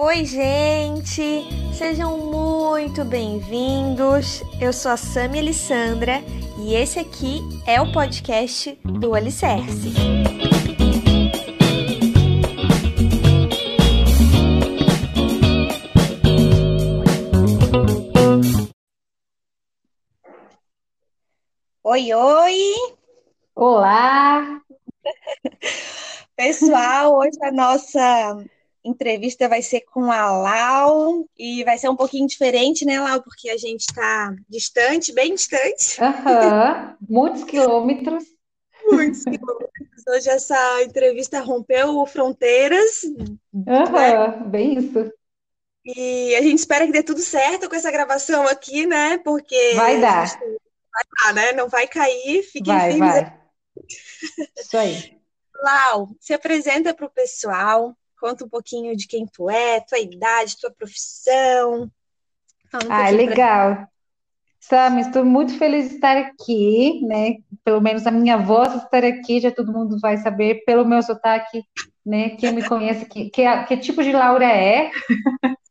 Oi, gente! Sejam muito bem-vindos. Eu sou a Sami Alessandra e esse aqui é o podcast do Alicerce. Oi, oi! Olá! Pessoal, hoje a nossa entrevista vai ser com a Lau e vai ser um pouquinho diferente, né, Lau? Porque a gente está distante, bem distante. Aham, muitos quilômetros. Muitos quilômetros. Hoje essa entrevista rompeu fronteiras. Né? bem isso. E a gente espera que dê tudo certo com essa gravação aqui, né? Porque vai dar. Vai dar, né? Não vai cair, fiquem vai, firmes. Vai. Isso aí. Lau, se apresenta para o pessoal, Conta um pouquinho de quem tu é, tua idade, tua profissão. Um ah, legal. Pra... Sam, estou muito feliz de estar aqui, né? Pelo menos a minha voz estar aqui, já todo mundo vai saber pelo meu sotaque, né? Quem me conhece, que, que, que tipo de Laura é.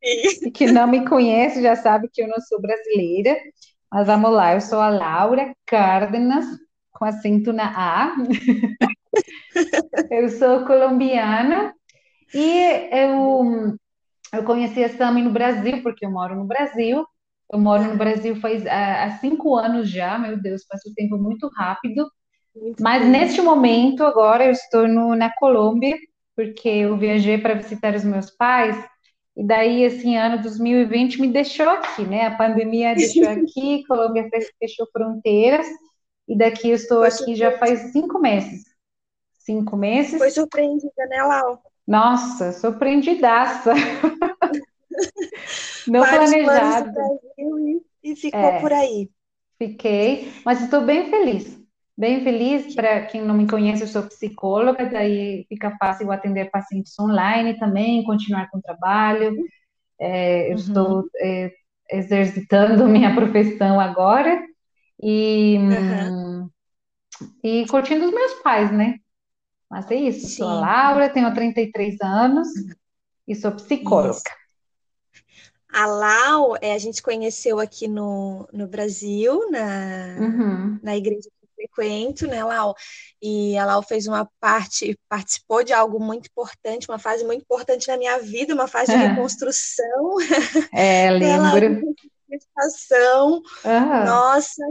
e que não me conhece já sabe que eu não sou brasileira. Mas vamos lá, eu sou a Laura Cárdenas, com acento na A. eu sou colombiana, e eu, eu conheci a Sami no Brasil, porque eu moro no Brasil. Eu moro no Brasil faz há, cinco anos já, meu Deus, passa o tempo muito rápido. Muito Mas bem. neste momento, agora, eu estou no, na Colômbia, porque eu viajei para visitar os meus pais. E daí, esse ano 2020 me deixou aqui, né? A pandemia deixou aqui, Colômbia fechou fronteiras. E daqui eu estou Foi aqui já faz cinco meses. Cinco meses. Foi surpreendida, né, Lau? Nossa, surpreendidaça. Não Vários planejado. E, e ficou é, por aí. Fiquei, mas estou bem feliz. Bem feliz, para quem não me conhece, eu sou psicóloga, daí fica fácil atender pacientes online também, continuar com o trabalho. É, eu uhum. estou é, exercitando minha profissão agora e, uhum. e curtindo os meus pais, né? Mas é isso, Sim. sou a Laura, tenho 33 anos e sou psicóloga. Isso. A Lau, é, a gente conheceu aqui no, no Brasil, na, uhum. na igreja que eu frequento, né, Lau? E a Lau fez uma parte, participou de algo muito importante, uma fase muito importante na minha vida, uma fase de reconstrução. É, lembro. Ela, uhum. Nossa,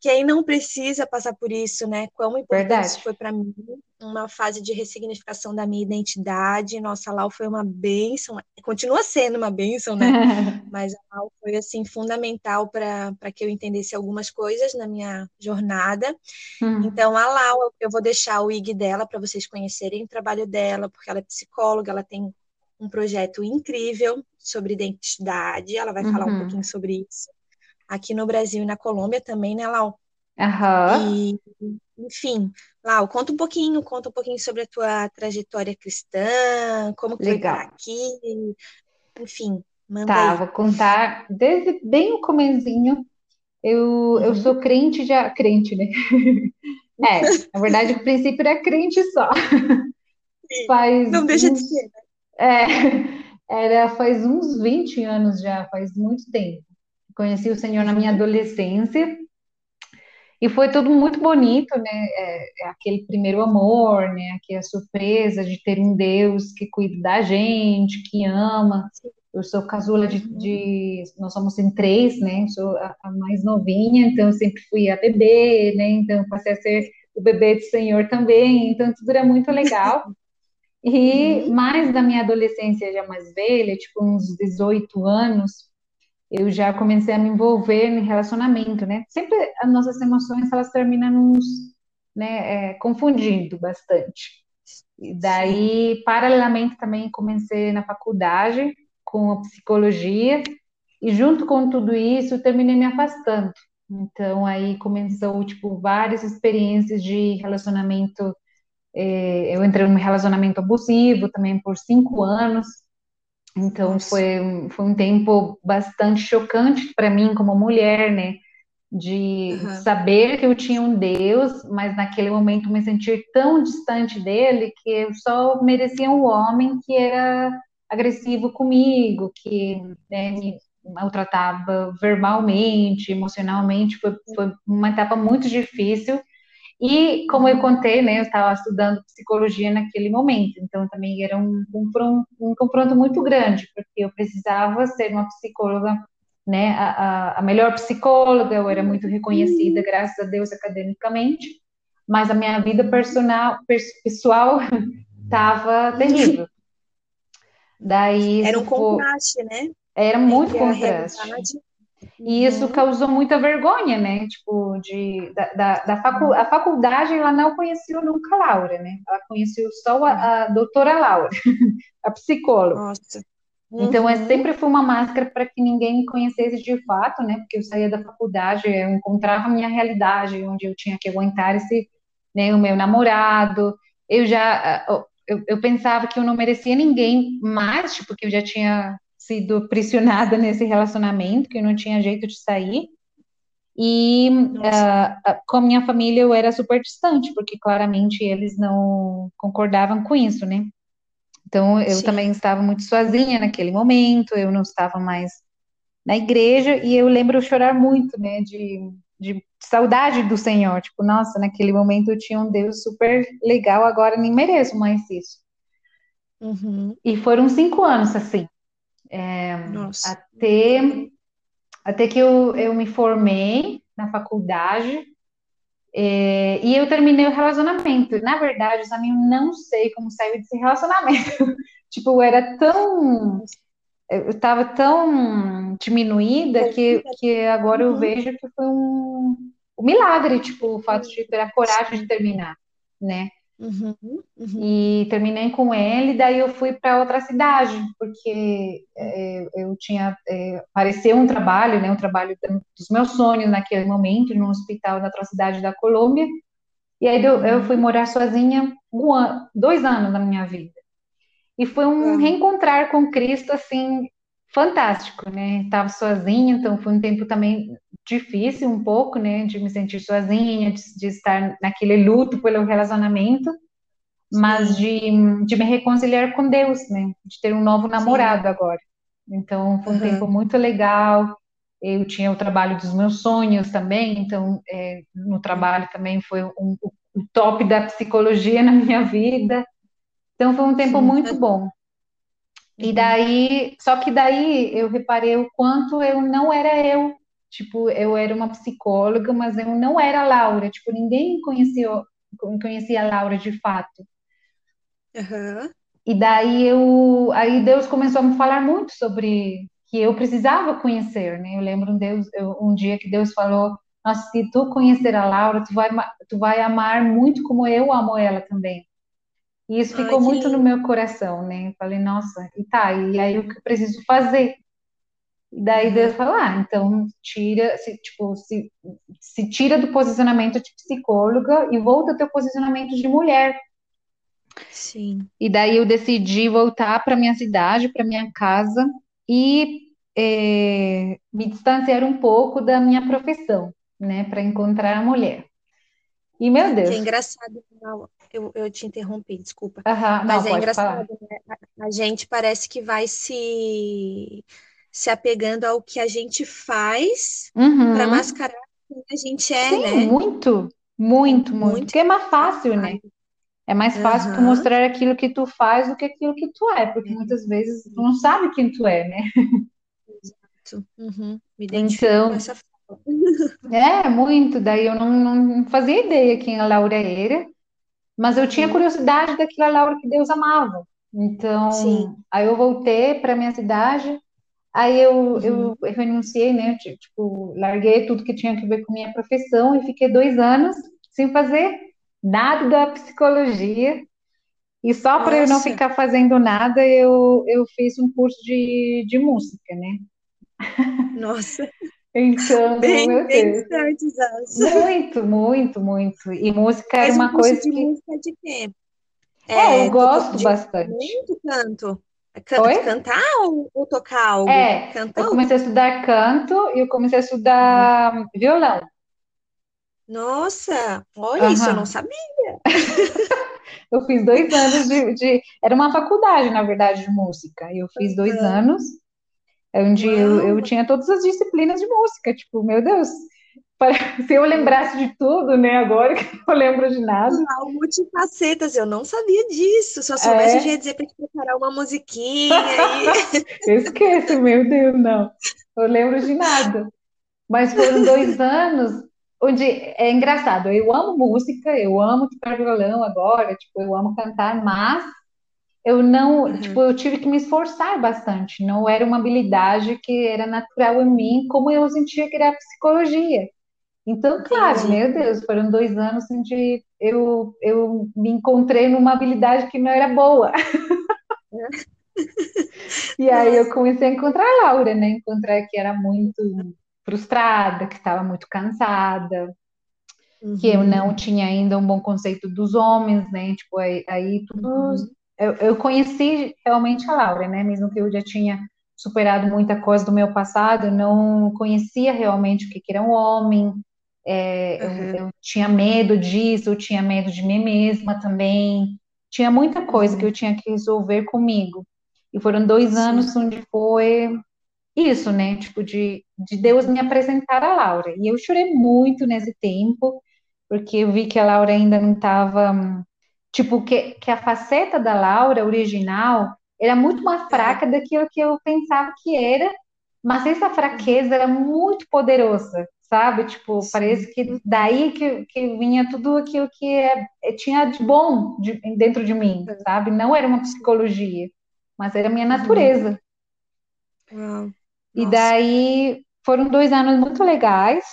quem não precisa passar por isso, né? Quão importante Verdade. isso foi para mim, uma fase de ressignificação da minha identidade. Nossa, a Lau foi uma bênção, continua sendo uma bênção, né? Mas a Lau foi, assim, fundamental para que eu entendesse algumas coisas na minha jornada. Hum. Então, a Lau, eu vou deixar o IG dela para vocês conhecerem o trabalho dela, porque ela é psicóloga, ela tem um projeto incrível sobre identidade, ela vai uhum. falar um uhum. pouquinho sobre isso aqui no Brasil e na Colômbia também, né, Lau? Aham. E, enfim, Lau, conta um pouquinho, conta um pouquinho sobre a tua trajetória cristã, como que Legal. foi aqui, enfim, manda Tá, aí. vou contar desde bem o comecinho. Eu, eu uhum. sou crente já, crente, né? É, na verdade, o princípio era crente só. Sim, faz não deixa uns, de ser. Né? É, era faz uns 20 anos já, faz muito tempo. Conheci o Senhor na minha adolescência e foi tudo muito bonito, né? É, é aquele primeiro amor, né? Aquela surpresa de ter um Deus que cuida da gente, que ama. Eu sou casula de, de nós somos em três, né? sou a, a, mais novinha, então eu sempre fui a bebê, né? Então passei a ser o bebê do Senhor também. Então tudo era muito legal. E uhum. mais da minha adolescência já mais velha, tipo uns 18 anos, eu já comecei a me envolver em relacionamento, né? Sempre as nossas emoções elas terminam nos, né, é, confundindo bastante. E daí, paralelamente, também comecei na faculdade com a psicologia e junto com tudo isso terminei me afastando. Então aí começou tipo várias experiências de relacionamento. É, eu entrei num relacionamento abusivo também por cinco anos então foi, foi um tempo bastante chocante para mim como mulher, né? De uhum. saber que eu tinha um Deus, mas naquele momento me sentir tão distante dele que eu só merecia um homem que era agressivo comigo, que né, me maltratava verbalmente, emocionalmente, foi, foi uma etapa muito difícil. E, como eu contei, né, eu estava estudando psicologia naquele momento, então também era um confronto, um confronto muito grande, porque eu precisava ser uma psicóloga, né, a, a melhor psicóloga, eu era muito reconhecida, graças a Deus, academicamente, mas a minha vida personal, pessoal estava terrível. Daí era um contraste, né? Era muito contraste. E isso uhum. causou muita vergonha, né? Tipo, de, da, da, da facu a faculdade, ela não conheceu nunca a Laura, né? Ela conheceu só a, a doutora Laura, a psicóloga. Nossa. Uhum. Então, é, uhum. sempre foi uma máscara para que ninguém me conhecesse de fato, né? Porque eu saía da faculdade, eu encontrava a minha realidade, onde eu tinha que aguentar esse, né, o meu namorado. Eu já, eu, eu pensava que eu não merecia ninguém mais, tipo, que eu já tinha sido pressionada nesse relacionamento, que eu não tinha jeito de sair. E uh, com a minha família eu era super distante, porque claramente eles não concordavam com isso, né? Então eu Sim. também estava muito sozinha naquele momento, eu não estava mais na igreja, e eu lembro chorar muito, né, de, de saudade do Senhor. Tipo, nossa, naquele momento eu tinha um Deus super legal, agora nem mereço mais isso. Uhum. E foram cinco anos assim. É, até, até que eu, eu me formei na faculdade é, e eu terminei o relacionamento. Na verdade, eu também não sei como sair desse relacionamento. tipo, era tão. Eu estava tão diminuída que, que agora eu uhum. vejo que foi um, um milagre, tipo, o fato de ter a coragem de terminar, né? Uhum, uhum. E terminei com ele, daí eu fui para outra cidade, porque é, eu tinha é, apareceu um trabalho, né, um trabalho dos meus sonhos naquele momento, num hospital na outra cidade da Colômbia. E aí eu, eu fui morar sozinha um ano, dois anos na minha vida. E foi um uhum. reencontrar com Cristo assim fantástico, né? Estava sozinha, então foi um tempo também difícil um pouco, né, de me sentir sozinha, de, de estar naquele luto pelo relacionamento, mas de, de me reconciliar com Deus, né, de ter um novo namorado Sim. agora. Então foi um uhum. tempo muito legal. Eu tinha o trabalho dos meus sonhos também, então é, no trabalho também foi um, o top da psicologia na minha vida. Então foi um tempo Sim. muito bom. E uhum. daí, só que daí eu reparei o quanto eu não era eu Tipo, eu era uma psicóloga, mas eu não era a Laura. Tipo, ninguém conhecia, conhecia a Laura de fato. Uhum. E daí eu, aí Deus começou a me falar muito sobre que eu precisava conhecer, né? Eu lembro um, Deus, eu, um dia que Deus falou, nossa, se tu conhecer a Laura, tu vai, tu vai amar muito como eu amo ela também. E isso ficou Ai, muito no meu coração, né? Eu falei, nossa, e tá, e aí o que eu preciso fazer? E daí Deus fala, ah, então tira, se, tipo, se, se tira do posicionamento de psicóloga e volta ao teu posicionamento de mulher. Sim. E daí eu decidi voltar para minha cidade, para minha casa e é, me distanciar um pouco da minha profissão, né, para encontrar a mulher. E meu Deus. Que é engraçado, eu, eu te interrompi, desculpa. Uhum, Mas não, é engraçado, né? a gente parece que vai se se apegando ao que a gente faz uhum. para mascarar quem a gente é, Sim, né? Muito, muito, muito. Porque é mais fácil, né? É mais fácil uhum. tu mostrar aquilo que tu faz do que aquilo que tu é, porque muitas vezes tu não sabe quem tu é, né? Exato. Uhum. Me identifico então, com essa. É, muito. Daí eu não, não fazia ideia quem a Laura era, mas eu tinha curiosidade daquela Laura que Deus amava. Então, Sim. aí eu voltei para minha cidade, Aí eu, uhum. eu, eu renunciei, né? Tipo, larguei tudo que tinha a ver com minha profissão e fiquei dois anos sem fazer nada da psicologia. E só para eu não ficar fazendo nada, eu, eu fiz um curso de, de música, né? Nossa! Então, bem, meu bem Deus. Muito, muito, muito. E música era uma um coisa de que... música de quê? É, é eu gosto bastante. Muito canto. Can cantar ou, ou, tocar algo? É, cantar eu comecei a estudar canto e eu comecei a estudar uhum. violão. Nossa, olha, uhum. isso eu não sabia. Eu fiz dois anos de, de, Era uma faculdade, na verdade, de música. E eu fiz dois uhum. anos, onde eu, eu tinha todas as disciplinas de música. Tipo, meu Deus, se eu lembrasse de tudo, né, agora que eu não lembro de nada. Uau, multifacetas, eu não sabia disso. Se eu soubesse, é. eu ia dizer para te preparar uma musiquinha. E... eu esqueço, meu Deus, não. Eu lembro de nada. Mas foram dois anos onde é engraçado. Eu amo música, eu amo tocar violão agora, tipo, eu amo cantar, mas eu não, uhum. tipo, eu tive que me esforçar bastante. Não era uma habilidade que era natural em mim, como eu sentia que era a psicologia. Então, claro, Entendi. meu Deus, foram dois anos onde eu, eu me encontrei numa habilidade que não era boa. e aí eu comecei a encontrar a Laura, né? Encontrar que era muito frustrada, que estava muito cansada, uhum. que eu não tinha ainda um bom conceito dos homens, né? Tipo, aí, aí tudo. Uhum. Eu, eu conheci realmente a Laura, né? Mesmo que eu já tinha superado muita coisa do meu passado, eu não conhecia realmente o que, que era um homem, é, uhum. eu, eu, tinha medo disso, eu tinha medo de mim mesma também. Tinha muita coisa que eu tinha que resolver comigo. E foram dois Sim. anos onde foi isso, né? Tipo, de, de Deus me apresentar a Laura. E eu chorei muito nesse tempo, porque eu vi que a Laura ainda não estava. Tipo, que, que a faceta da Laura original era muito mais fraca daquilo que eu pensava que era, mas essa fraqueza era muito poderosa sabe? Tipo, Sim. parece que daí que, que vinha tudo aquilo que é, é, tinha de bom de, dentro de mim, sabe? Não era uma psicologia, mas era a minha uhum. natureza. Uhum. E daí foram dois anos muito legais.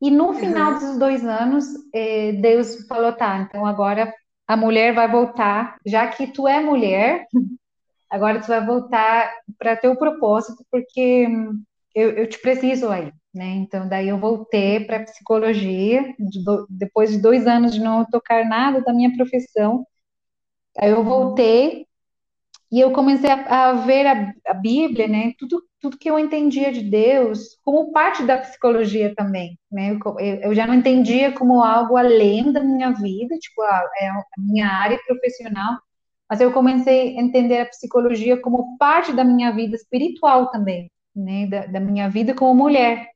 E no final uhum. dos dois anos, eh, Deus falou: tá, então agora a mulher vai voltar, já que tu é mulher, agora tu vai voltar para teu propósito, porque eu, eu te preciso aí né? Então, daí eu voltei para psicologia, de do, depois de dois anos de não tocar nada da minha profissão. Aí eu voltei e eu comecei a, a ver a, a, Bíblia, né? Tudo, tudo que eu entendia de Deus como parte da psicologia também, né? Eu, eu já não entendia como algo além da minha vida, tipo, a, é a minha área profissional, mas eu comecei a entender a psicologia como parte da minha vida espiritual também, né? Da, da minha vida como mulher.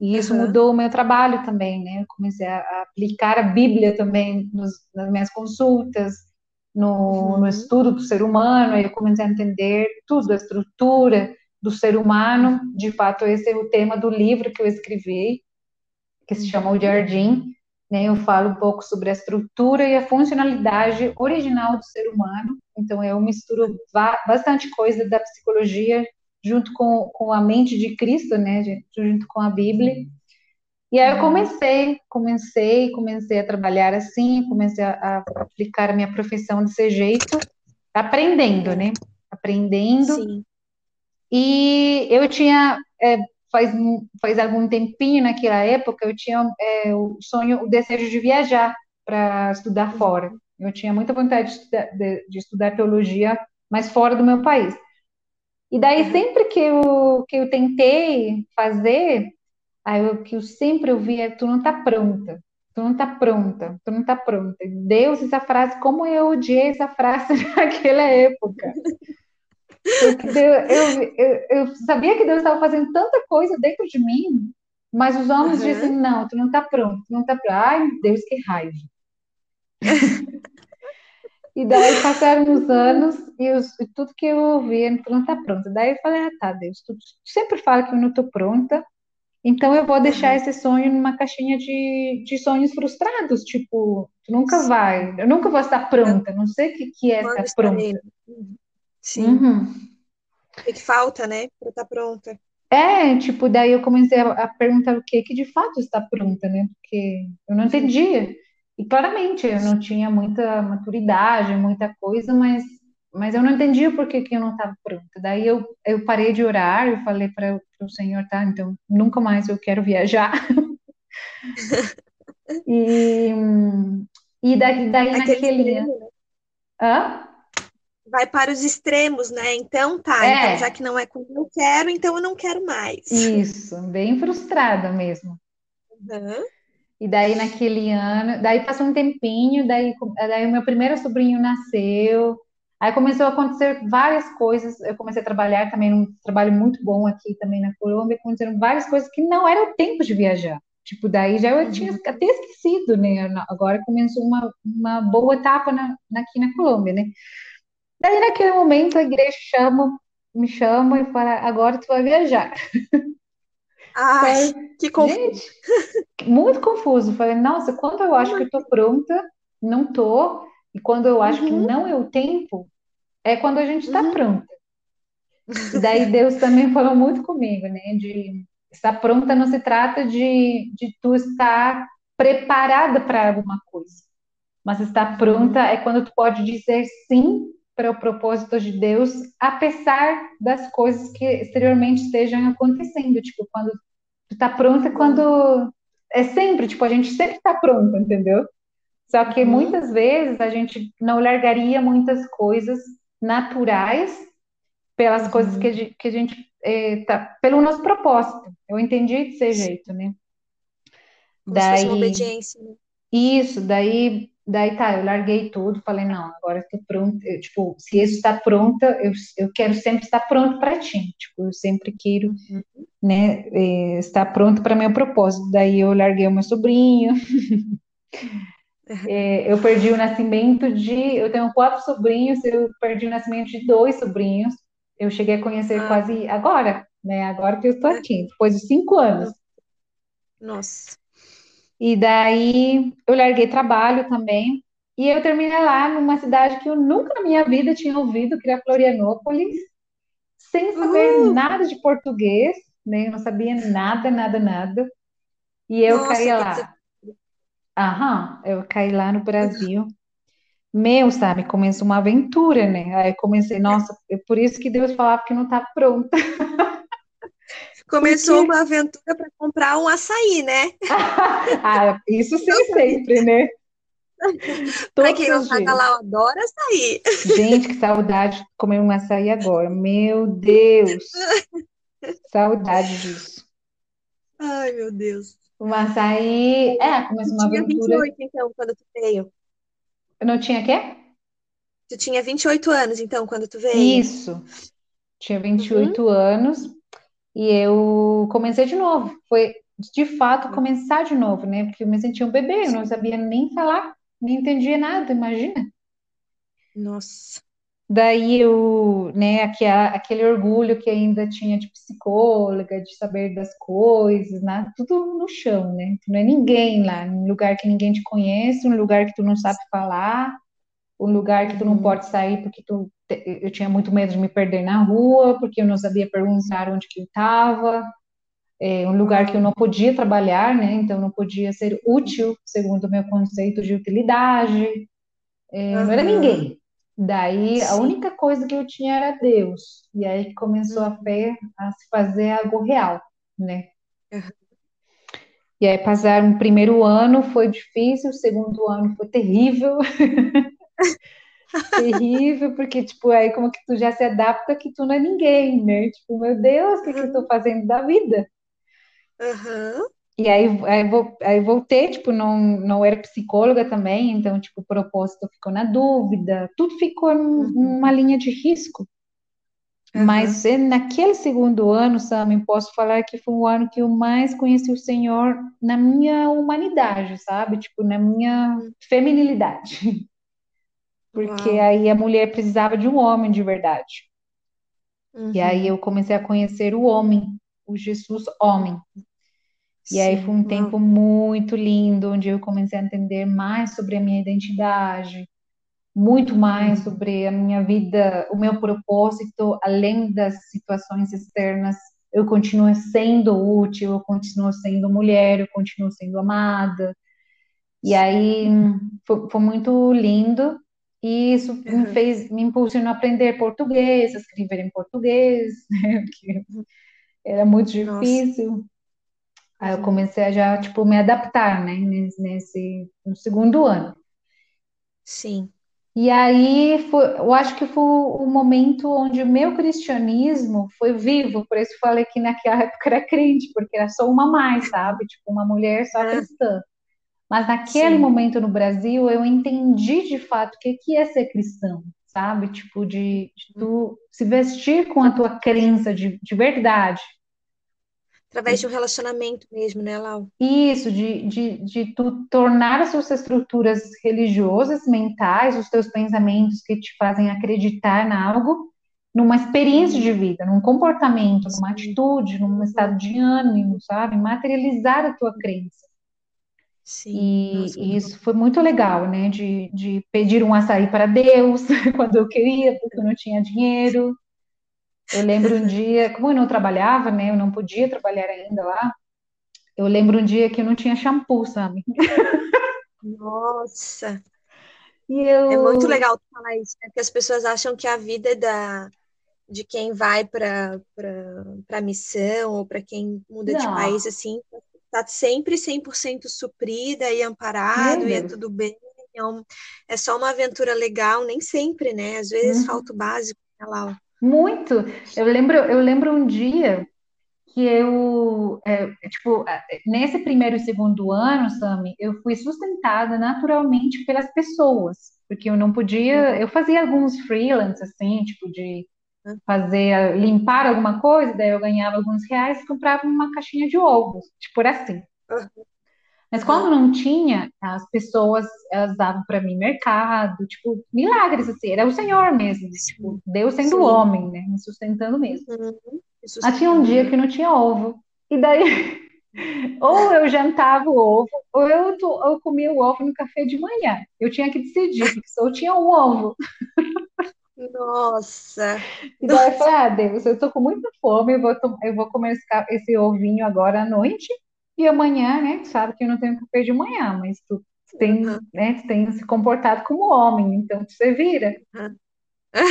E isso uhum. mudou o meu trabalho também, né? Eu comecei a, aplicar a Bíblia também nos, nas minhas consultas, no, uhum. no, estudo do ser humano, aí eu comecei a entender tudo, a estrutura do ser humano. De fato, esse é o tema do livro que eu escrevi, que se chama O. Jardim. Né? Eu falo um pouco sobre a estrutura e a funcionalidade original do ser humano. Então, eu misturo bastante coisa da psicologia junto com, com a mente de Cristo, né, junto com a Bíblia. E aí eu comecei, comecei, comecei a trabalhar assim, comecei a, a aplicar a minha profissão desse jeito, aprendendo, né, aprendendo. Sim. E eu tinha, é, faz, faz algum tempinho naquela época, eu tinha é, o sonho, o desejo de viajar para estudar fora. Eu tinha muita vontade de estudar, de, de estudar teologia, mas fora do meu país. E daí, uhum. sempre que eu, que eu tentei fazer, aí o que eu sempre ouvi é: tu não tá pronta, tu não tá pronta, tu não tá pronta. Deus, essa frase, como eu odiei essa frase naquela época. Eu, eu, eu, sabia que Deus estava fazendo tanta coisa dentro de mim, mas os homens uhum. dizem: não, tu não tá pronto, tu não tá pronto. Ai, Deus, que raiva. E daí passaram os anos e, os, e tudo que eu ouvi, não está pronta. Daí eu falei, ah, tá, Deus, tu sempre fala que eu não estou pronta, então eu vou deixar uhum. esse sonho numa caixinha de, de sonhos frustrados, tipo, tu nunca Sim. vai, eu nunca vou estar pronta, não sei o que, que é estar pronta. Sim. Uhum. O que falta, né, para estar pronta. É, tipo, daí eu comecei a, a, perguntar o que que de fato está pronta, né, porque eu não entendia. E claramente eu não tinha muita maturidade, muita coisa, mas, mas eu não entendia por que, que eu não estava pronta. Daí eu, eu parei de orar, eu falei para o Senhor, tá, então nunca mais eu quero viajar. e, e daí, daí naquele. Extremo, né? Hã? Vai para os extremos, né? Então tá, é. então já que não é como eu quero, então eu não quero mais. Isso, bem frustrada mesmo. Uhum. E daí naquele ano, daí passou um tempinho, daí, daí o meu primeiro sobrinho nasceu. Aí começou a acontecer várias coisas. Eu comecei a trabalhar também num trabalho muito bom aqui também na Colômbia, aconteceram várias coisas que não era o tempo de viajar. Tipo, daí já eu tinha uhum. até esquecido, né? Agora começou uma, uma boa etapa na, aqui na Colômbia, né? Daí naquele momento a igreja chama, me chama e fala, agora tu vai viajar. Ai, que confuso. Gente, muito confuso. Falei, nossa, quando eu acho que eu tô pronta, não tô. E quando eu acho uhum. que não é o tempo, é quando a gente está uhum. pronta. E daí Deus também falou muito comigo, né? De estar pronta não se trata de, de tu estar preparada para alguma coisa. Mas estar pronta uhum. é quando tu pode dizer sim para o propósito de Deus, apesar das coisas que exteriormente estejam acontecendo. Tipo, quando tu tá pronta, quando é sempre, tipo, a gente sempre tá pronta, entendeu? Só que uhum. muitas vezes a gente não largaria muitas coisas naturais pelas uhum. coisas que a gente, que a gente é, tá, pelo nosso propósito. Eu entendi desse jeito, né? Como daí, se fosse uma obediência, né? Isso, daí, daí tá, eu larguei tudo, falei, não, agora estou pronta, eu, tipo, se isso está pronta, eu, eu quero sempre estar pronto para ti, tipo, eu sempre quero, uhum. né, é, estar pronto para meu propósito. Daí eu larguei o meu sobrinho, É, eu perdi o nascimento de. Eu tenho quatro sobrinhos, eu perdi o nascimento de dois sobrinhos. Eu cheguei a conhecer ah. quase agora, né? Agora que eu estou aqui, depois de cinco anos. Nossa. E daí eu larguei trabalho também. E eu terminei lá numa cidade que eu nunca na minha vida tinha ouvido, que era Florianópolis, sem saber uhum. nada de português, né? Eu não sabia nada, nada, nada. E eu Nossa, caí lá. Aham, eu caí lá no Brasil. Meu, sabe, começou uma aventura, né? Aí comecei, nossa, é por isso que Deus falava que não tá pronta. Começou Porque... uma aventura para comprar um açaí, né? ah, isso sim, sempre, né? Para quem não tá lá, eu adoro açaí. Gente, que saudade de comer um açaí agora. Meu Deus! Saudade disso. Ai, meu Deus. Mas aí, é, começou uma tinha aventura. 28, então, quando tu veio. Eu não tinha quê? Tu tinha 28 anos, então, quando tu veio. Isso. Tinha 28 uhum. anos e eu comecei de novo. Foi, de fato, começar de novo, né? Porque eu me sentia um bebê, eu não sabia nem falar, nem entendia nada, imagina. Nossa. Daí eu, né, aquele orgulho que ainda tinha de psicóloga, de saber das coisas, né, tudo no chão, né? Tu não é ninguém lá, um lugar que ninguém te conhece, um lugar que tu não sabe falar, um lugar que tu não uhum. pode sair porque tu, eu tinha muito medo de me perder na rua, porque eu não sabia perguntar onde que eu estava, é, um lugar que eu não podia trabalhar, né? Então não podia ser útil segundo o meu conceito de utilidade, é, uhum. não era ninguém. Daí a única coisa que eu tinha era Deus. E aí começou a fé a se fazer algo real, né? E aí passar um primeiro ano foi difícil, o segundo ano foi terrível. terrível, porque, tipo, aí como que tu já se adapta que tu não é ninguém, né? Tipo, meu Deus, o que, que eu tô fazendo da vida? Uhum. E aí, aí, aí voltei, tipo, não, não era psicóloga também, então, tipo, o propósito ficou na dúvida, tudo ficou uhum. numa linha de risco. Uhum. Mas naquele segundo ano, Sam, posso falar que foi o ano que eu mais conheci o Senhor na minha humanidade, sabe? Tipo, na minha uhum. feminilidade. Porque Uau. aí a mulher precisava de um homem de verdade. Uhum. E aí eu comecei a conhecer o homem, o Jesus homem. E aí foi um tempo muito lindo, onde eu comecei a entender mais sobre a minha identidade, muito mais sobre a minha vida, o meu propósito, além das situações externas. Eu continuo sendo útil, eu continuo sendo mulher, eu continuo sendo amada. E aí foi, foi muito lindo. E isso uhum. me fez, me impulsionou a aprender português, a escrever em português, né? Era muito difícil. Nossa. Aí eu comecei a já, tipo, me adaptar, né, nesse, no segundo ano. Sim. E aí, foi, eu acho que foi o momento onde o meu cristianismo foi vivo, por isso falei que naquela época era crente, porque era só uma mais, sabe? Tipo, uma mulher só cristã. Mas naquele Sim. momento no Brasil, eu entendi de fato o que é ser cristão, sabe? Tipo, de, de tu se vestir com a tua crença de, de verdade. Através de um relacionamento mesmo, né, Lau? Isso, de, de, de tu tornar as suas estruturas religiosas, mentais, os teus pensamentos que te fazem acreditar em algo, numa experiência de vida, num comportamento, numa atitude, num estado de ânimo, sabe? Materializar a tua crença. Sim, e, nossa, e isso foi muito legal, né? De, de pedir um açaí para Deus quando eu queria, porque eu não tinha dinheiro. Eu lembro um dia, como eu não trabalhava, né? Eu não podia trabalhar ainda lá. Eu lembro um dia que eu não tinha shampoo, sabe? Nossa! Eu... É muito legal falar isso, né? Porque as pessoas acham que a vida é da, de quem vai para a missão ou para quem muda não. de país, assim, está sempre 100% suprida e amparado e é tudo bem. É, um, é, só uma aventura legal, nem sempre, né? Às vezes uhum. falta o básico, né? Muito. Eu lembro, eu lembro um dia que eu, é, tipo, nesse primeiro e segundo ano, Sami, eu fui sustentada naturalmente pelas pessoas, porque eu não podia, uhum. eu fazia alguns freelance, assim, tipo, de fazer, limpar alguma coisa, daí eu ganhava alguns reais e comprava uma caixinha de ovos, tipo assim. Mas quando não tinha, as pessoas elas davam para mim mercado, tipo, milagres, assim, era o Senhor mesmo, tipo, Deus sendo Sim. homem, né, me sustentando mesmo. Uhum. Mas tinha um dia que não tinha ovo, e daí ou eu jantava o ovo, ou eu, eu comia o ovo no café de manhã. Eu tinha que decidir, eu tinha um ovo. Nossa! E daí eu falei, ah, Deus, eu tô com muita fome, eu vou, eu vou comer esse, esse ovinho agora à noite, e amanhã, né, sabe que eu não tenho café de manhã, mas tu, tem, uhum. né, tu tem se comportado como homem, então você vira. Uhum.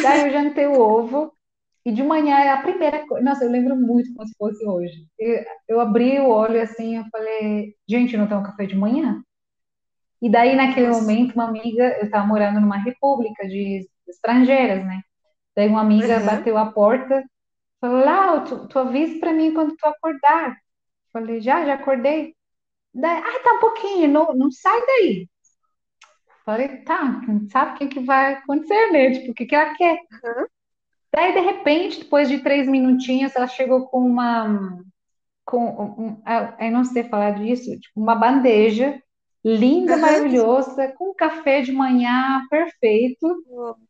Daí eu jantei o ovo, e de manhã é a primeira coisa. Nossa, eu lembro muito como se fosse hoje. Eu, eu abri o olho assim, eu falei, gente, não tem um café de manhã? E daí, naquele momento, uma amiga, eu estava morando numa república de estrangeiras, né? Daí uma amiga uhum. bateu a porta, falou, Lau, tu, tu avisa para mim quando tu acordar. Falei, já, já acordei. Daí, ah, tá um pouquinho, não, não sai daí. Falei, tá, sabe o que, que vai acontecer, né? Tipo, o que, que ela quer? Uhum. Daí, de repente, depois de três minutinhos, ela chegou com uma. Com, um, eu não sei falar disso, tipo, uma bandeja linda, uhum. maravilhosa, com café de manhã perfeito.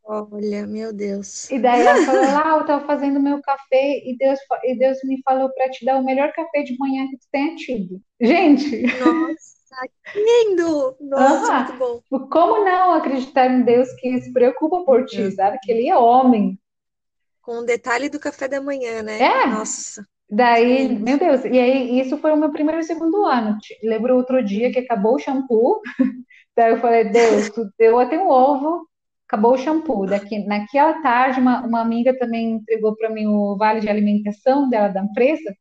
Olha, meu Deus. E daí ela falou: lá, eu estava fazendo meu café e Deus, e Deus me falou para te dar o melhor café de manhã que tu tenha tido. Gente! Nossa, que lindo! Nossa, uhum. muito bom. Como não acreditar em Deus que se preocupa por ti, sabe? Que ele é homem. Com o detalhe do café da manhã, né? É. Nossa. Daí, meu Deus, e aí isso foi o meu primeiro e segundo ano. Lembro outro dia que acabou o shampoo. Daí eu falei, Deus, tu deu até um ovo, acabou o shampoo. Daqui, naquela tarde, uma, uma amiga também entregou para mim o vale de alimentação dela da empresa.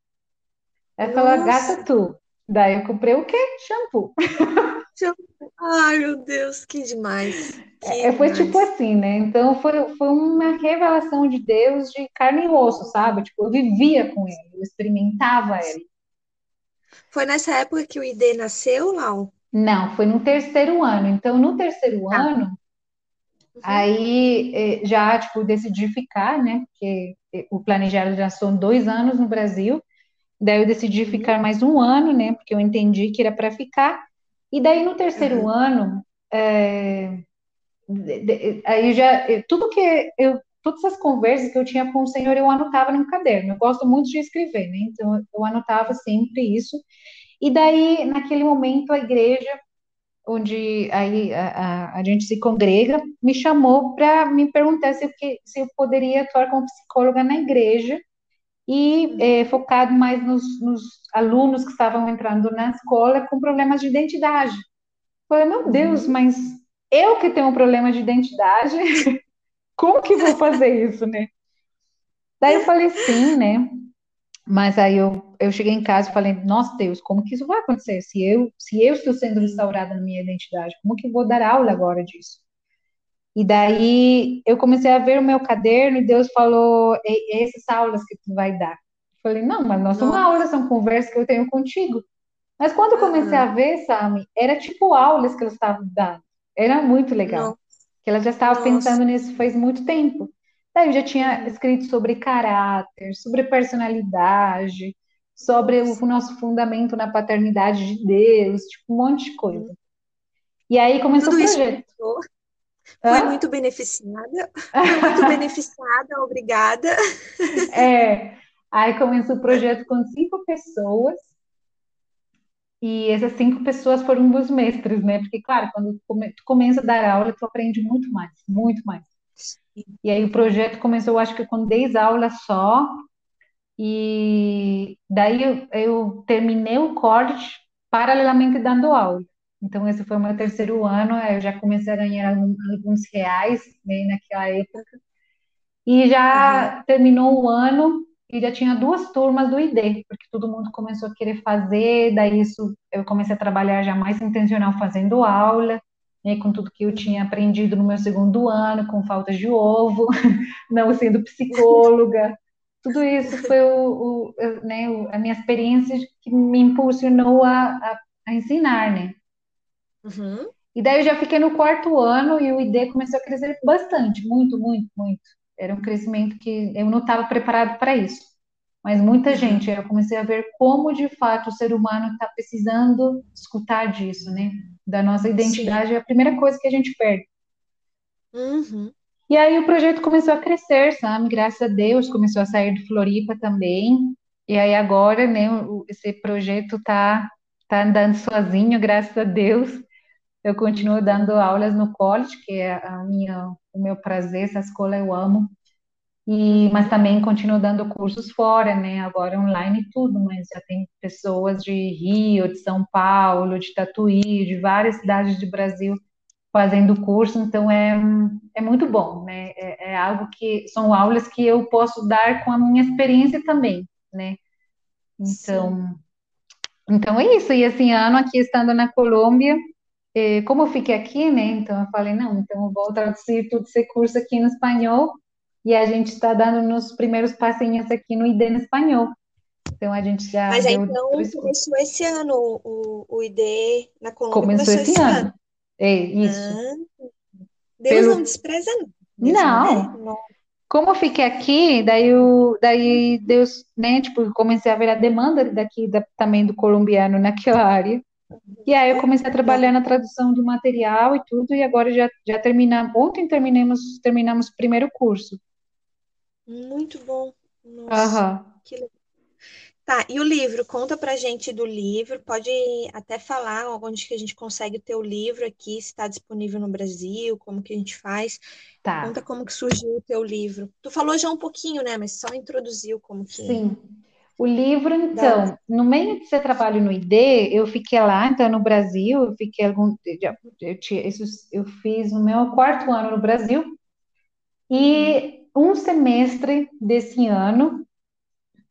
Ela falou, gasta tu. Daí eu comprei o quê? Shampoo. Ai, meu Deus, que demais. Que é, foi demais. tipo assim, né? Então foi, foi uma revelação de Deus de carne e osso, sabe? Tipo, eu vivia com ele, eu experimentava ele. Foi nessa época que o ID nasceu, Lau? Não, foi no terceiro ano. Então, no terceiro ah. ano, uhum. aí eh, já, tipo, decidi ficar, né? Porque eh, o planejado já são dois anos no Brasil. Daí eu decidi uhum. ficar mais um ano, né? Porque eu entendi que era para ficar. E daí no terceiro uhum. ano, é, aí já tudo que eu todas as conversas que eu tinha com o Senhor eu anotava num caderno. Eu gosto muito de escrever, né? Então eu anotava sempre isso. E daí naquele momento a igreja onde aí a, a, a gente se congrega me chamou para me perguntar se eu, que, se eu poderia atuar como psicóloga na igreja e é, focado mais nos, nos, alunos que estavam entrando na escola com problemas de identidade. Falei, meu Deus, uhum. mas eu que tenho um problema de identidade, como que vou fazer isso, né? Daí eu falei, sim, né? Mas aí eu, eu cheguei em casa e falei, nossa Deus, como que isso vai acontecer? Se eu, se eu estou sendo restaurada na minha identidade, como que eu vou dar aula agora disso? E daí eu comecei a ver o meu caderno e Deus falou: essas aulas que tu vai dar. Eu falei: não, mas não são aulas, são conversas que eu tenho contigo. Mas quando eu comecei a ver, Sami, era tipo aulas que elas estavam dando. Era muito legal. Nossa. Que ela já estava pensando nisso faz muito tempo. Daí eu já tinha uhum. escrito sobre caráter, sobre personalidade, sobre o nosso fundamento na paternidade de Deus, tipo, um monte de coisa. Uhum. E aí começou Tudo o projeto. Isso Fui muito beneficiada, fui muito beneficiada, obrigada. É, aí começou o projeto com cinco pessoas, e essas cinco pessoas foram dos mestres, né? Porque, claro, quando tu começa a dar aula, tu aprende muito mais, muito mais. E aí o projeto começou, acho que com 10 aulas só, e daí eu, eu terminei o corte paralelamente dando aula. Então, esse foi o meu terceiro ano, eu já comecei a ganhar alguns reais né, naquela época. E já uhum. terminou o ano e já tinha duas turmas do ID, porque todo mundo começou a querer fazer, daí isso eu comecei a trabalhar já mais intencional fazendo aula, né, com tudo que eu tinha aprendido no meu segundo ano, com faltas de ovo, não sendo psicóloga. Tudo isso foi o, o né, a minha experiência que me impulsionou a, a, a ensinar, né? Uhum. E daí eu já fiquei no quarto ano e o ID começou a crescer bastante, muito, muito, muito. Era um crescimento que eu não estava preparado para isso. Mas muita uhum. gente, eu comecei a ver como de fato o ser humano está precisando escutar disso, né? Da nossa identidade Sim. é a primeira coisa que a gente perde. Uhum. E aí o projeto começou a crescer, sabe? Graças a Deus, começou a sair de Floripa também. E aí agora, né, esse projeto tá, tá andando sozinho, graças a Deus. Eu continuo dando aulas no college, que é a minha, o meu prazer, essa escola eu amo. E, mas também continuo dando cursos fora, né? Agora online e tudo, mas já tem pessoas de Rio, de São Paulo, de Tatuí, de várias cidades do Brasil fazendo curso, então é, é muito bom, né? É, é algo que são aulas que eu posso dar com a minha experiência também, né? Então, Sim. então é isso. E esse ano aqui estando na Colômbia, eh, como eu fiquei aqui, né? Então eu falei, não, então eu vou traduzir todo esse curso aqui no espanhol e a gente está dando nos primeiros passinhos aqui no ID no espanhol. Então a gente já. Mas então começou esse ano o, o ID na Colômbia. Começou, começou esse, ano. ano. É, isso. Ah, Deus Pelo... não despreza, não. não. Né? Como eu fiquei aqui, daí, eu, daí Deus, né, tipo, comecei a ver a demanda daqui da, também do colombiano naquela área. E aí eu comecei a trabalhar na tradução do material e tudo, e agora já, já terminamos, ontem terminamos, terminamos o primeiro curso. Muito bom. Nossa, uhum. que legal. Tá, e o livro? Conta pra gente do livro. Pode até falar onde que a gente consegue o teu livro aqui, se está disponível no Brasil, como que a gente faz. Tá. Conta como que surgiu o teu livro. Tu falou já um pouquinho, né? Mas só introduziu como que. Sim. O livro, então, no meio de ser trabalho no ID, eu fiquei lá, então, no Brasil, eu fiquei algum. Eu, eu, eu fiz o meu quarto ano no Brasil, e um semestre desse ano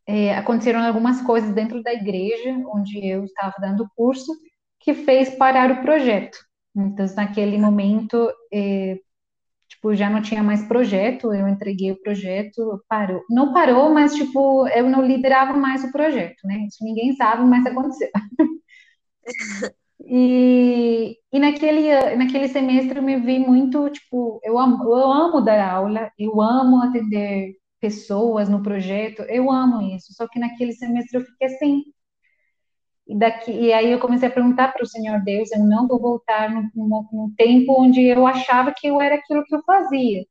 é, aconteceram algumas coisas dentro da igreja onde eu estava dando curso que fez parar o projeto. Então, naquele momento, é, tipo, já não tinha mais projeto, eu entreguei o projeto, parou. Não parou, mas, tipo, eu não liderava mais o projeto, né? Isso ninguém sabe, mas aconteceu. E, e naquele, naquele semestre eu me vi muito, tipo, eu amo, eu amo dar aula, eu amo atender pessoas no projeto, eu amo isso. Só que naquele semestre eu fiquei assim. E, daqui, e aí eu comecei a perguntar para o Senhor Deus, eu não vou voltar no, tempo onde eu achava que eu era aquilo que eu fazia.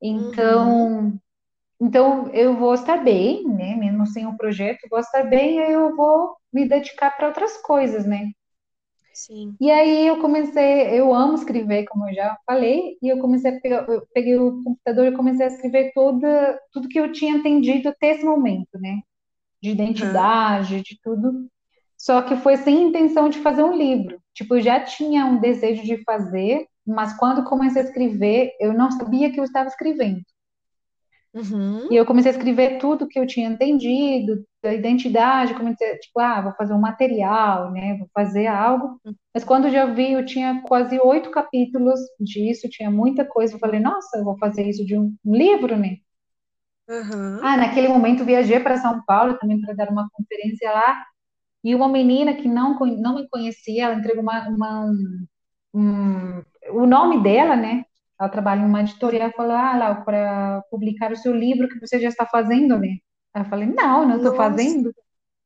Então, uhum. então eu vou estar bem, né? Mesmo sem o projeto, vou estar bem, aí eu vou me dedicar para outras coisas, né? Sim. E aí eu comecei, eu amo escrever, como eu já falei, e eu comecei a pegar, eu peguei o computador e comecei a escrever toda, tudo que eu tinha entendido até esse momento, né? De identidade, uhum. de tudo. Só que foi sem intenção de fazer um livro. Tipo, eu já tinha um desejo de fazer, mas quando comecei a escrever, eu não sabia que eu estava escrevendo. Uhum. E eu comecei a escrever tudo que eu tinha entendido, da identidade, comecei, tipo, ah, vou fazer um material, né, vou fazer algo. Uhum. Mas quando já vi, eu tinha quase oito capítulos disso, tinha muita coisa. Eu falei, nossa, eu vou fazer isso de um livro, né? Uhum. Ah, naquele momento viajei para São Paulo também para dar uma conferência lá. E uma menina que não, não me conhecia, ela entregou uma, uma um, o nome dela, né? Ela trabalha em uma editorial, falou, ah, lá, para publicar o seu livro que você já está fazendo, né? Eu falei, não, não estou fazendo.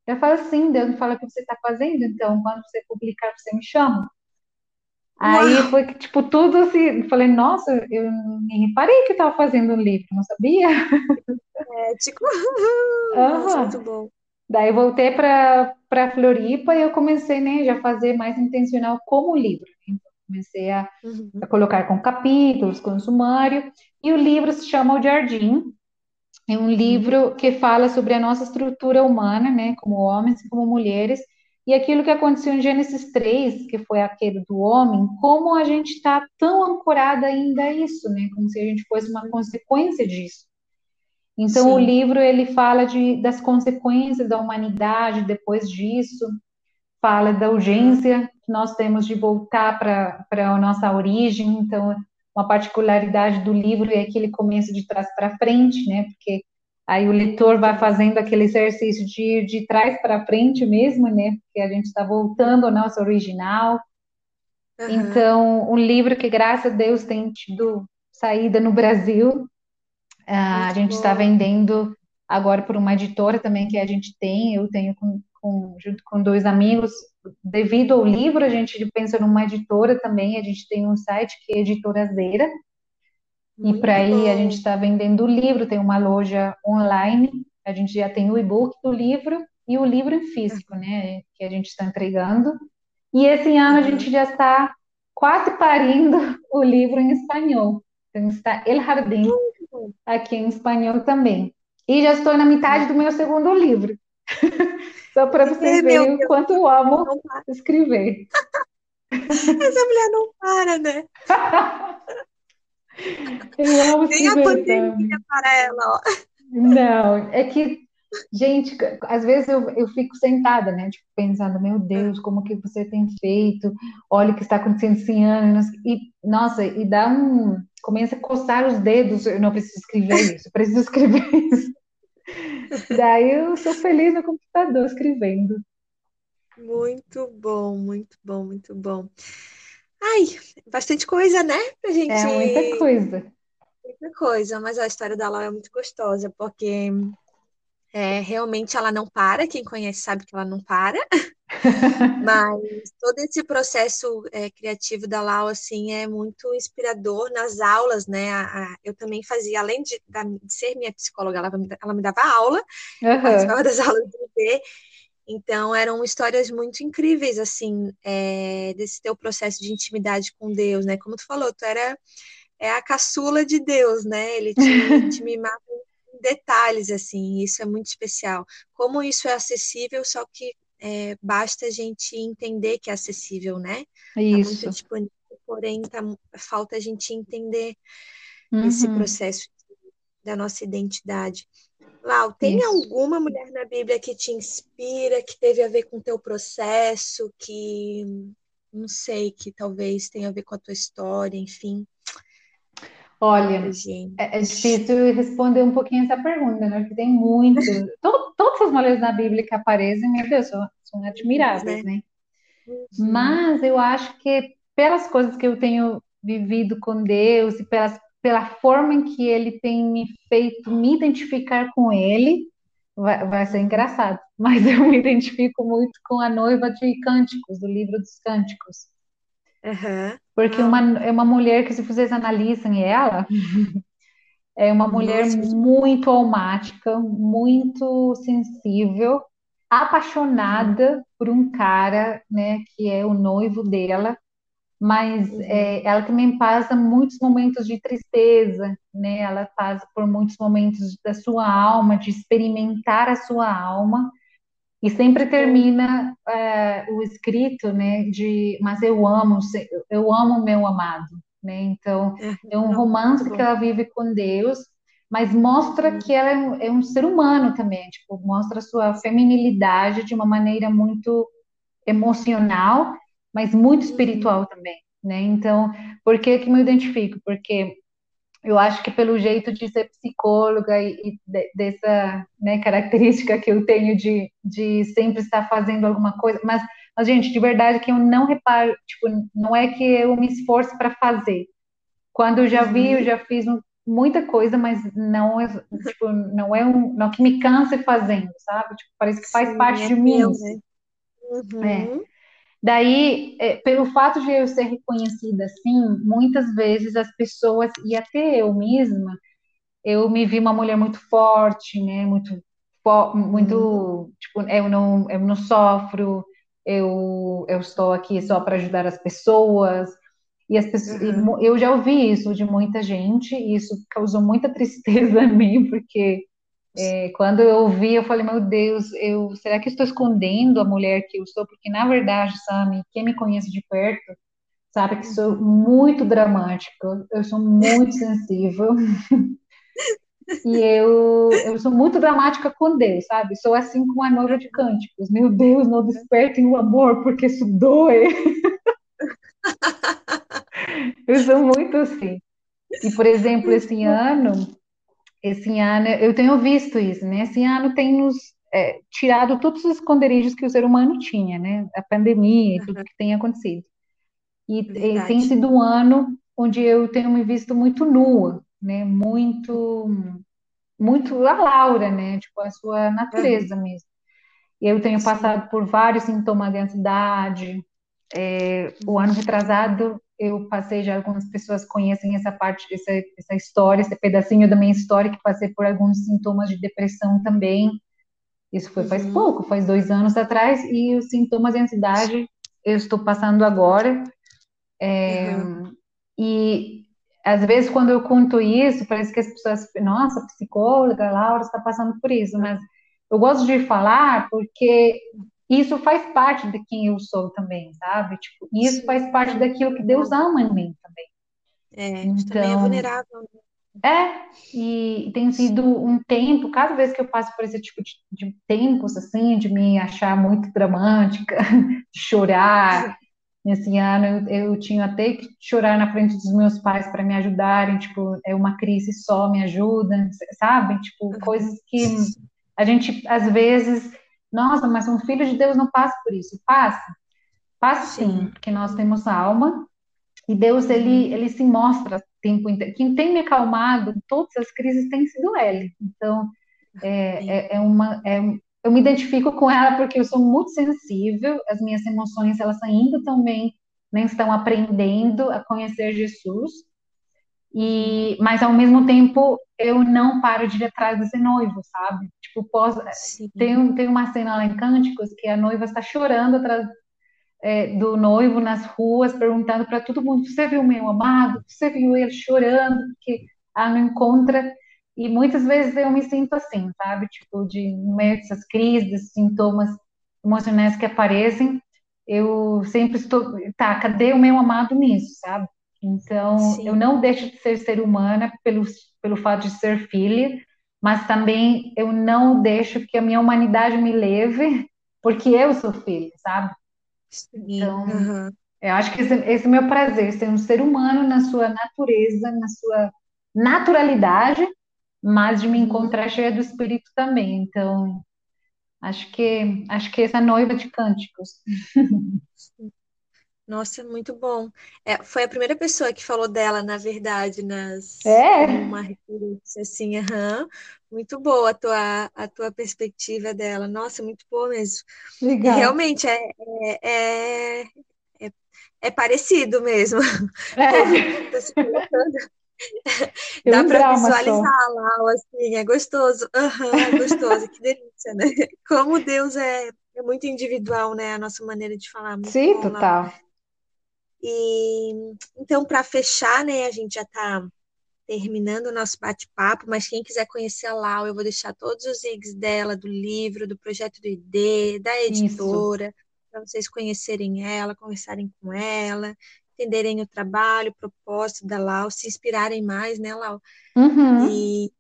Eu falo, sim, Deus me fala que você está fazendo, então, quando você publicar, você me chama. Aí Uau. foi que, tipo, tudo assim, falei, nossa, eu nem reparei que estava fazendo um livro, não sabia. É, tipo, nossa, muito bom. Daí voltei para Floripa e eu comecei, né, já fazer mais intencional como livro. Então, comecei a, uhum. a colocar com capítulos, com sumário, e o livro se chama O Jardim, é um livro que fala sobre a nossa estrutura humana, né, como homens e como mulheres, e aquilo que aconteceu em Gênesis 3, que foi aquele do homem, como a gente está tão ancorada ainda a isso, né, como se a gente fosse uma consequência disso. Então, Sim. o livro, ele fala de, das consequências da humanidade depois disso, fala da urgência que nós temos de voltar para a nossa origem, então uma particularidade do livro é que ele começa de trás para frente, né? Porque aí o leitor vai fazendo aquele exercício de de trás para frente mesmo, né? Porque a gente está voltando ao nosso original. Uhum. Então, um livro que, graças a Deus, tem tido saída no Brasil. Uh, a gente está vendendo agora por uma editora também que a gente tem, eu tenho com, com, junto com dois amigos, devido ao livro, a gente pensa numa editora também, a gente tem um site que é Editorazeira, e para aí a gente está vendendo o livro, tem uma loja online, a gente já tem o e-book do livro e o livro em físico, né, que a gente está entregando. E esse ano a gente já está quase parindo o livro em espanhol. Então está El Jardín aqui em espanhol também. E já estou na metade do meu segundo livro. Só para vocês verem o quanto eu amo escrever. Essa mulher não para, né? eu amo Nem a pandemia para ela, ó. Não, é que, gente, às vezes eu, eu fico sentada, né? Tipo, pensando, meu Deus, como que você tem feito? Olha o que está acontecendo esse anos. E, nossa, e dá um. Começa a coçar os dedos. Eu não preciso escrever isso, eu preciso escrever isso. Daí eu sou feliz no computador escrevendo. Muito bom, muito bom, muito bom. Ai, bastante coisa, né? Pra gente. É muita coisa. Muita coisa, mas a história da Lau é muito gostosa, porque é, realmente ela não para, quem conhece sabe que ela não para. Mas todo esse processo é, criativo da Lau, assim, é muito inspirador nas aulas, né? A, a, eu também fazia, além de, da, de, ser minha psicóloga, ela, ela me dava aula, uhum. participava das aulas do ID, então eram histórias muito incríveis, assim, é, desse teu processo de intimidade com Deus, né? Como tu falou, tu era é a caçula de Deus, né? Ele te, te mimava detalhes, assim, isso é muito especial. Como isso é acessível, só que é, basta a gente entender que é acessível, né? Isso. Tá muito disponível, porém tá, falta a gente entender uhum. esse processo da nossa identidade. Lau, tem Isso. alguma mulher na Bíblia que te inspira, que teve a ver com o teu processo, que não sei, que talvez tenha a ver com a tua história, enfim? Olha, é, é, difícil responder um pouquinho essa pergunta, né? Porque tem muito. to, todas as mulheres na Bíblia que aparecem, meu Deus, são, são admiráveis, né? Uhum. Mas eu acho que pelas coisas que eu tenho vivido com Deus e pelas, pela forma em que Ele tem me feito me identificar com Ele, vai, vai ser engraçado. Mas eu me identifico muito com a noiva de Cânticos, do livro dos Cânticos. Uhum. Porque ah. uma, é uma mulher que, se vocês analisem ela, é uma mulher Nossa. muito almática, muito sensível, apaixonada uhum. por um cara, né, que é o noivo dela, mas uhum. é, ela também passa muitos momentos de tristeza, né? Ela passa por muitos momentos da sua alma, de experimentar a sua alma, e sempre termina é, o escrito, né, de mas eu amo, eu amo meu amado, né? Então, é, é um romance que ela vive com Deus, mas mostra que ela é um, é um, ser humano também, tipo, mostra a sua feminilidade de uma maneira muito emocional, mas muito uhum. espiritual também, né? Então, por que que me identifico? Porque eu acho que pelo jeito de ser psicóloga e, de, dessa né, característica que eu tenho de, de sempre estar fazendo alguma coisa, mas, mas, gente, de verdade que eu não reparo, tipo, não é que eu me esforço para fazer. Quando eu já vi, eu uhum. já fiz muita coisa, mas não é, tipo, não é um, não é que me canse fazendo, sabe? Tipo, parece que faz Sim, parte é de mim. Né? Uhum. É. Daí, é, pelo fato de eu ser reconhecida assim, muitas vezes as pessoas, e até eu mesma, eu me vi uma mulher muito forte, né? Muito, muito, uhum. tipo, eu não, eu não sofro, eu, eu estou aqui só para ajudar as pessoas. E as pessoas, uhum. eu já ouvi isso de muita gente, e isso causou muita tristeza em mim, porque é, quando eu ouvi, eu falei, meu Deus, eu, será que estou escondendo a mulher que eu sou? Porque, na verdade, Sami, quem me conhece de perto, sabe que sou muito dramática, eu sou muito sensível. E eu, eu sou muito dramática com Deus, sabe? Sou assim como a noiva de cânticos. Meu Deus, não despertem o amor, porque isso dói. eu sou muito assim. E, por exemplo, esse ano, esse ano, eu tenho visto isso, né? Esse ano tem nos é, tirado todos os esconderijos que o ser humano tinha, né? A pandemia e tudo que tem acontecido. E, e tem sido um ano onde eu tenho me visto muito nua, né? Muito, muito a Laura, né? Tipo, a sua natureza uhum. mesmo. Eu tenho Sim. passado por vários sintomas de ansiedade. É, o ano retrasado eu passei já algumas pessoas conhecem essa parte essa, essa história esse pedacinho da minha história que passei por alguns sintomas de depressão também isso foi faz uhum. pouco faz dois anos atrás e os sintomas de ansiedade eu estou passando agora é, uhum. e às vezes quando eu conto isso parece que as pessoas nossa psicóloga Laura está passando por isso mas eu gosto de falar porque isso faz parte de quem eu sou também, sabe? Tipo, isso faz parte daquilo que Deus ama em mim também. É, então, também é vulnerável. Né? É, e tem sido um tempo, cada vez que eu passo por esse tipo de, de tempos, assim, de me achar muito dramática, de chorar. Nesse ano eu, eu, tinha até que chorar na frente dos meus pais para me ajudarem, tipo, é uma crise só, me ajuda, sabe? Tipo, coisas que a gente, às vezes, nossa, mas um filho de Deus não passa por isso. Passa. Passa sim, porque nós temos alma e Deus, ele, ele se mostra tempo inteiro. Quem tem me acalmado em todas as crises tem sido Ele. Então, é, é, é uma... É, eu me identifico com ela porque eu sou muito sensível, as minhas emoções, elas ainda também nem estão aprendendo a conhecer Jesus, e, mas ao mesmo tempo eu não paro de ir atrás desse noivo, sabe? Tipo, pós, tem, tem uma cena lá em Cânticos que a noiva está chorando atrás é, do noivo nas ruas, perguntando para todo mundo: Você viu o meu amado? Você viu ele chorando? Porque ela não encontra. E muitas vezes eu me sinto assim, sabe? Tipo, de no meio dessas crises, sintomas emocionais que aparecem, eu sempre estou, tá, cadê o meu amado nisso, sabe? Então, Sim. eu não deixo de ser ser humana pelo, pelo fato de ser filha, mas também eu não deixo que a minha humanidade me leve, porque eu sou filha, sabe? Então, uhum. eu acho que esse, esse é o meu prazer, ser um ser humano na sua natureza, na sua naturalidade, mas de me uhum. encontrar cheia do Espírito também. Então, acho que acho que essa noiva de cânticos. Nossa, muito bom. É, foi a primeira pessoa que falou dela, na verdade, nas É, uma referência assim, aham. Muito boa a tua, a tua perspectiva dela. Nossa, muito boa mesmo. E legal. realmente é, é, é, é, é parecido mesmo. É, Tô se colocando. Dá para drama só. visualizar lá, assim, é gostoso. Aham, é gostoso, que delícia, né? Como Deus é, é muito individual, né? A nossa maneira de falar, muito Sim, bom, total. E então, para fechar, né, a gente já está terminando o nosso bate-papo, mas quem quiser conhecer a Lau, eu vou deixar todos os links dela, do livro, do projeto do ID, da editora, para vocês conhecerem ela, conversarem com ela, entenderem o trabalho, o propósito da Lau, se inspirarem mais, né, Lau? Uhum. E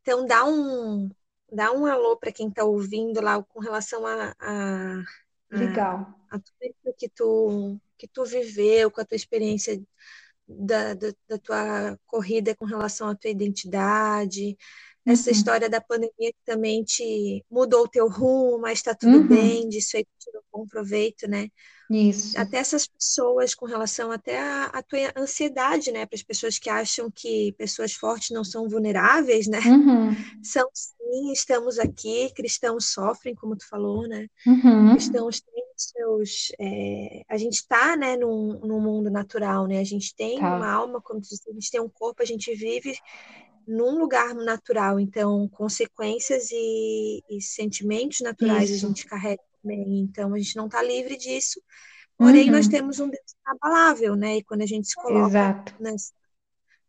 então dá um dá um alô para quem está ouvindo lá com relação a, a, a, Legal. a tudo isso que tu que tu viveu, com a tua experiência da, da, da, tua corrida com relação à tua identidade, essa uhum. história da pandemia que também te mudou o teu rumo, mas está tudo uhum. bem, disso aí tirou bom proveito, né? Isso. Até essas pessoas com relação até a, a tua ansiedade, né? Para as pessoas que acham que pessoas fortes não são vulneráveis, né? Uhum. São sim, estamos aqui, cristãos sofrem, como tu falou, né? Uhum. Cristãos têm seus. É, a gente está né, num, num mundo natural, né? A gente tem tá. uma alma, como tu disse, a gente tem um corpo, a gente vive num lugar natural, então consequências e, e sentimentos naturais Isso. a gente carrega também, então a gente não está livre disso, porém uhum. nós temos um Deus inabalável, né? E quando a gente se coloca nessa,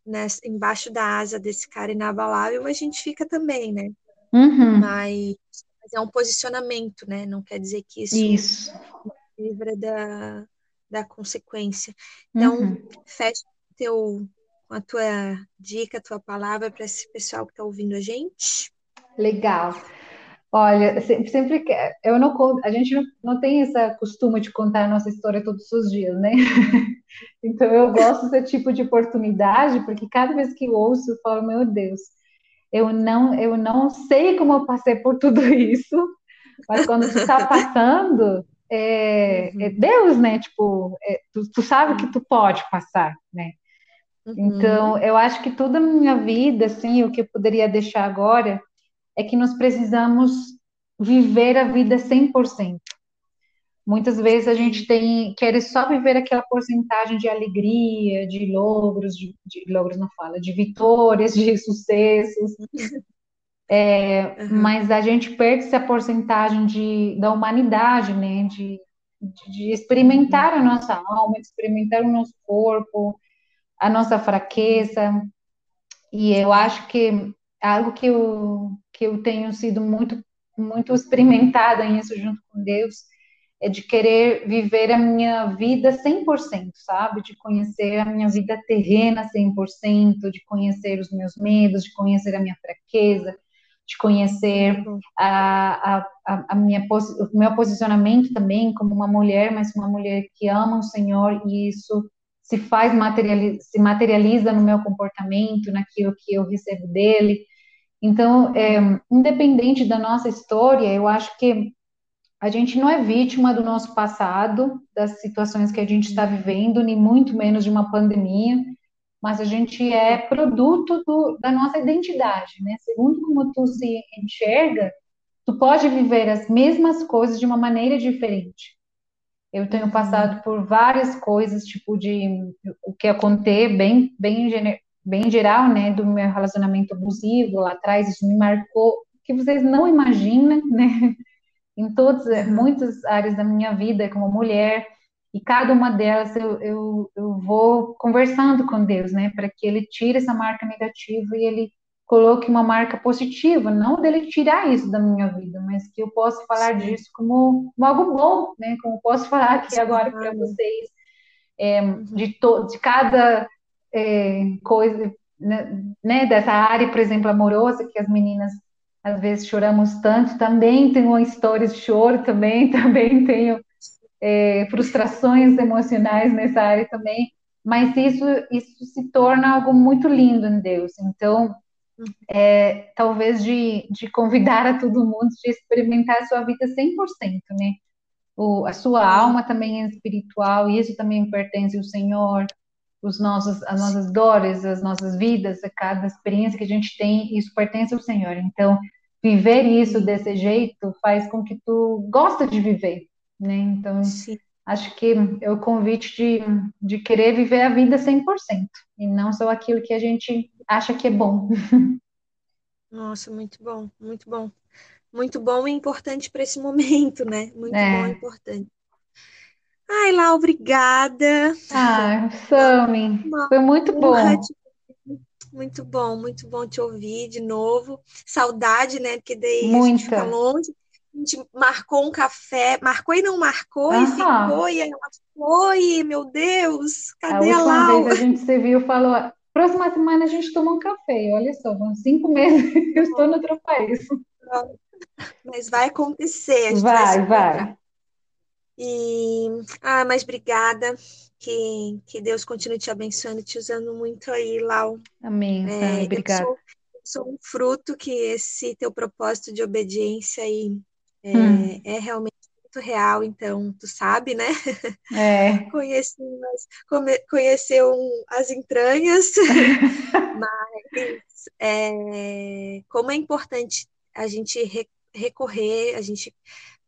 nessa, embaixo da asa desse cara inabalável, a gente fica também, né? Uhum. Mas, mas, é um posicionamento, né? Não quer dizer que isso, isso. livra da, da consequência. Então, uhum. fecha teu a tua dica, a tua palavra para esse pessoal que está ouvindo a gente? Legal. Olha, sempre, sempre que eu não a gente não, não tem essa costume de contar a nossa história todos os dias, né? Então eu gosto desse tipo de oportunidade, porque cada vez que eu ouço, eu falo, meu Deus, eu não, eu não sei como eu passei por tudo isso, mas quando tu está passando, é, é, uhum. Deus, né? Tipo, é, tu, tu sabe que tu pode passar, né? Uhum. Então, eu acho que toda a minha vida, assim, o que eu poderia deixar agora é que nós precisamos viver a vida 100%. Muitas vezes a gente tem quer só viver aquela porcentagem de alegria, de logros, de, de logros não fala, de vitórias, de sucessos. É, uhum. Mas a gente perde essa porcentagem de, da humanidade, né? De, de, de experimentar a nossa alma, de experimentar o nosso corpo, a nossa fraqueza. E eu acho que algo que eu, que eu tenho sido muito, muito experimentada nisso junto com Deus é de querer viver a minha vida 100%, sabe? De conhecer a minha vida terrena 100%, de conhecer os meus medos, de conhecer a minha fraqueza, de conhecer a, a, a minha, o meu posicionamento também como uma mulher, mas uma mulher que ama o Senhor, e isso se faz materializa, se materializa no meu comportamento, naquilo que eu recebo dele. Então, é, independente da nossa história, eu acho que a gente não é vítima do nosso passado, das situações que a gente está vivendo, nem muito menos de uma pandemia, mas a gente é produto do, da nossa identidade, né? Segundo como tu se enxerga, tu pode viver as mesmas coisas de uma maneira diferente. Eu tenho passado por várias coisas, tipo de o que eu contei bem, bem, bem geral, né, do meu relacionamento abusivo lá atrás, isso me marcou, que vocês não imaginam, né, em todas, muitas áreas da minha vida como mulher, e cada uma delas eu, eu, eu vou conversando com Deus, né, para que Ele tire essa marca negativa e Ele coloque uma marca positiva, não dele tirar isso da minha vida, mas que eu possa falar Sim. disso como, como, algo bom, né? Como posso falar aqui agora para vocês é, uhum. de, to, de cada é, coisa, né, né, dessa área, por exemplo, amorosa, que as meninas às vezes choramos tanto, também tenho histórias de choro, também, também tenho é, frustrações emocionais nessa área também, mas isso, isso se torna algo muito lindo em Deus. Então, é, talvez de, de convidar a todo mundo de experimentar a sua vida 100%, né? O, a sua alma também é espiritual, e isso também pertence ao Senhor, os nossos, as nossas dores, as nossas vidas, a cada experiência que a gente tem, isso pertence ao Senhor. Então, viver isso desse jeito faz com que tu gosta de viver, né? Então, Sim. acho que é o convite de, de querer viver a vida 100%, e não só aquilo que a gente acha que é bom. Nossa, muito bom, muito bom. Muito bom e importante para esse momento, né? Muito é. bom e importante. Ai, lá, obrigada. Ah, Sami, foi muito bom. Muito bom, muito bom te ouvir de novo. Saudade, né? Porque daí Muita. a gente fica longe. A gente marcou um café, marcou e não marcou, Aham. e ficou, e ela foi, meu Deus, cadê a, a Laura? vez a gente se viu e falou, Próxima semana a gente toma um café. Olha só, vão cinco meses que eu estou no outro país. Mas vai acontecer. vai, vai. E, ah, mas obrigada. Que, que Deus continue te abençoando, te usando muito aí, Lau. Amém, é, obrigada. Eu sou, eu sou, um fruto que esse teu propósito de obediência aí é, hum. é realmente muito real, então tu sabe, né? É. Conheci, conheceu as entranhas, mas é, como é importante a gente recorrer, a gente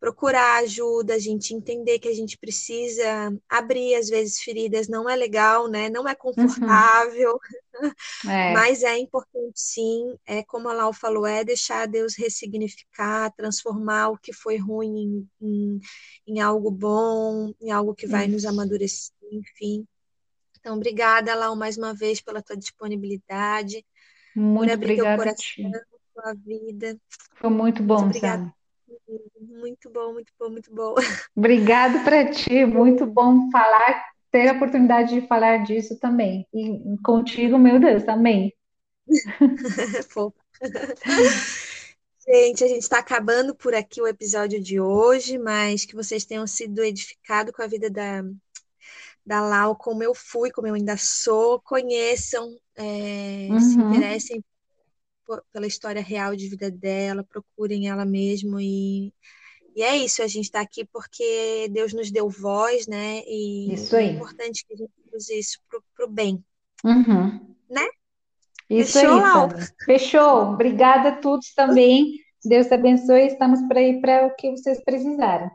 procurar ajuda, a gente entender que a gente precisa abrir, às vezes, feridas não é legal, né? Não é uhum. confortável, uhum. é. mas é importante sim. É como a Lau falou, é deixar Deus ressignificar, transformar o que foi ruim em, em, em algo bom, em algo que vai Isso. nos amadurecer, enfim. Então, obrigada, Lau, mais uma vez pela tua disponibilidade, muito por abrir teu coração, tua vida. Foi muito bom, muito obrigada. Muito bom, muito bom, muito bom. Obrigado para ti, muito bom falar, ter a oportunidade de falar disso também. E contigo, meu Deus, amém. Gente, a gente está acabando por aqui o episódio de hoje, mas que vocês tenham sido edificados com a vida da, da Lau, como eu fui, como eu ainda sou. Conheçam, é, uhum. se interessem pela história real de vida dela, procurem ela mesmo e e é isso, a gente está aqui porque Deus nos deu voz, né? E é importante que a gente use isso para o bem. Uhum. Né? Isso Fechou, aí, Fechou. Obrigada a todos também. Deus te abençoe. Estamos para ir para o que vocês precisarem.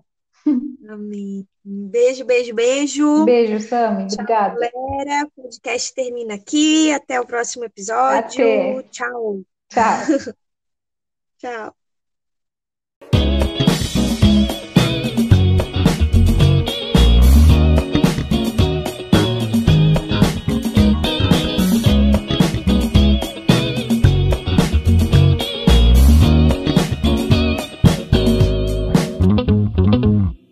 Amém. Beijo, beijo, beijo. Beijo, Sami. Obrigada. galera. O podcast termina aqui. Até o próximo episódio. Até. Tchau. Tchau. Tchau.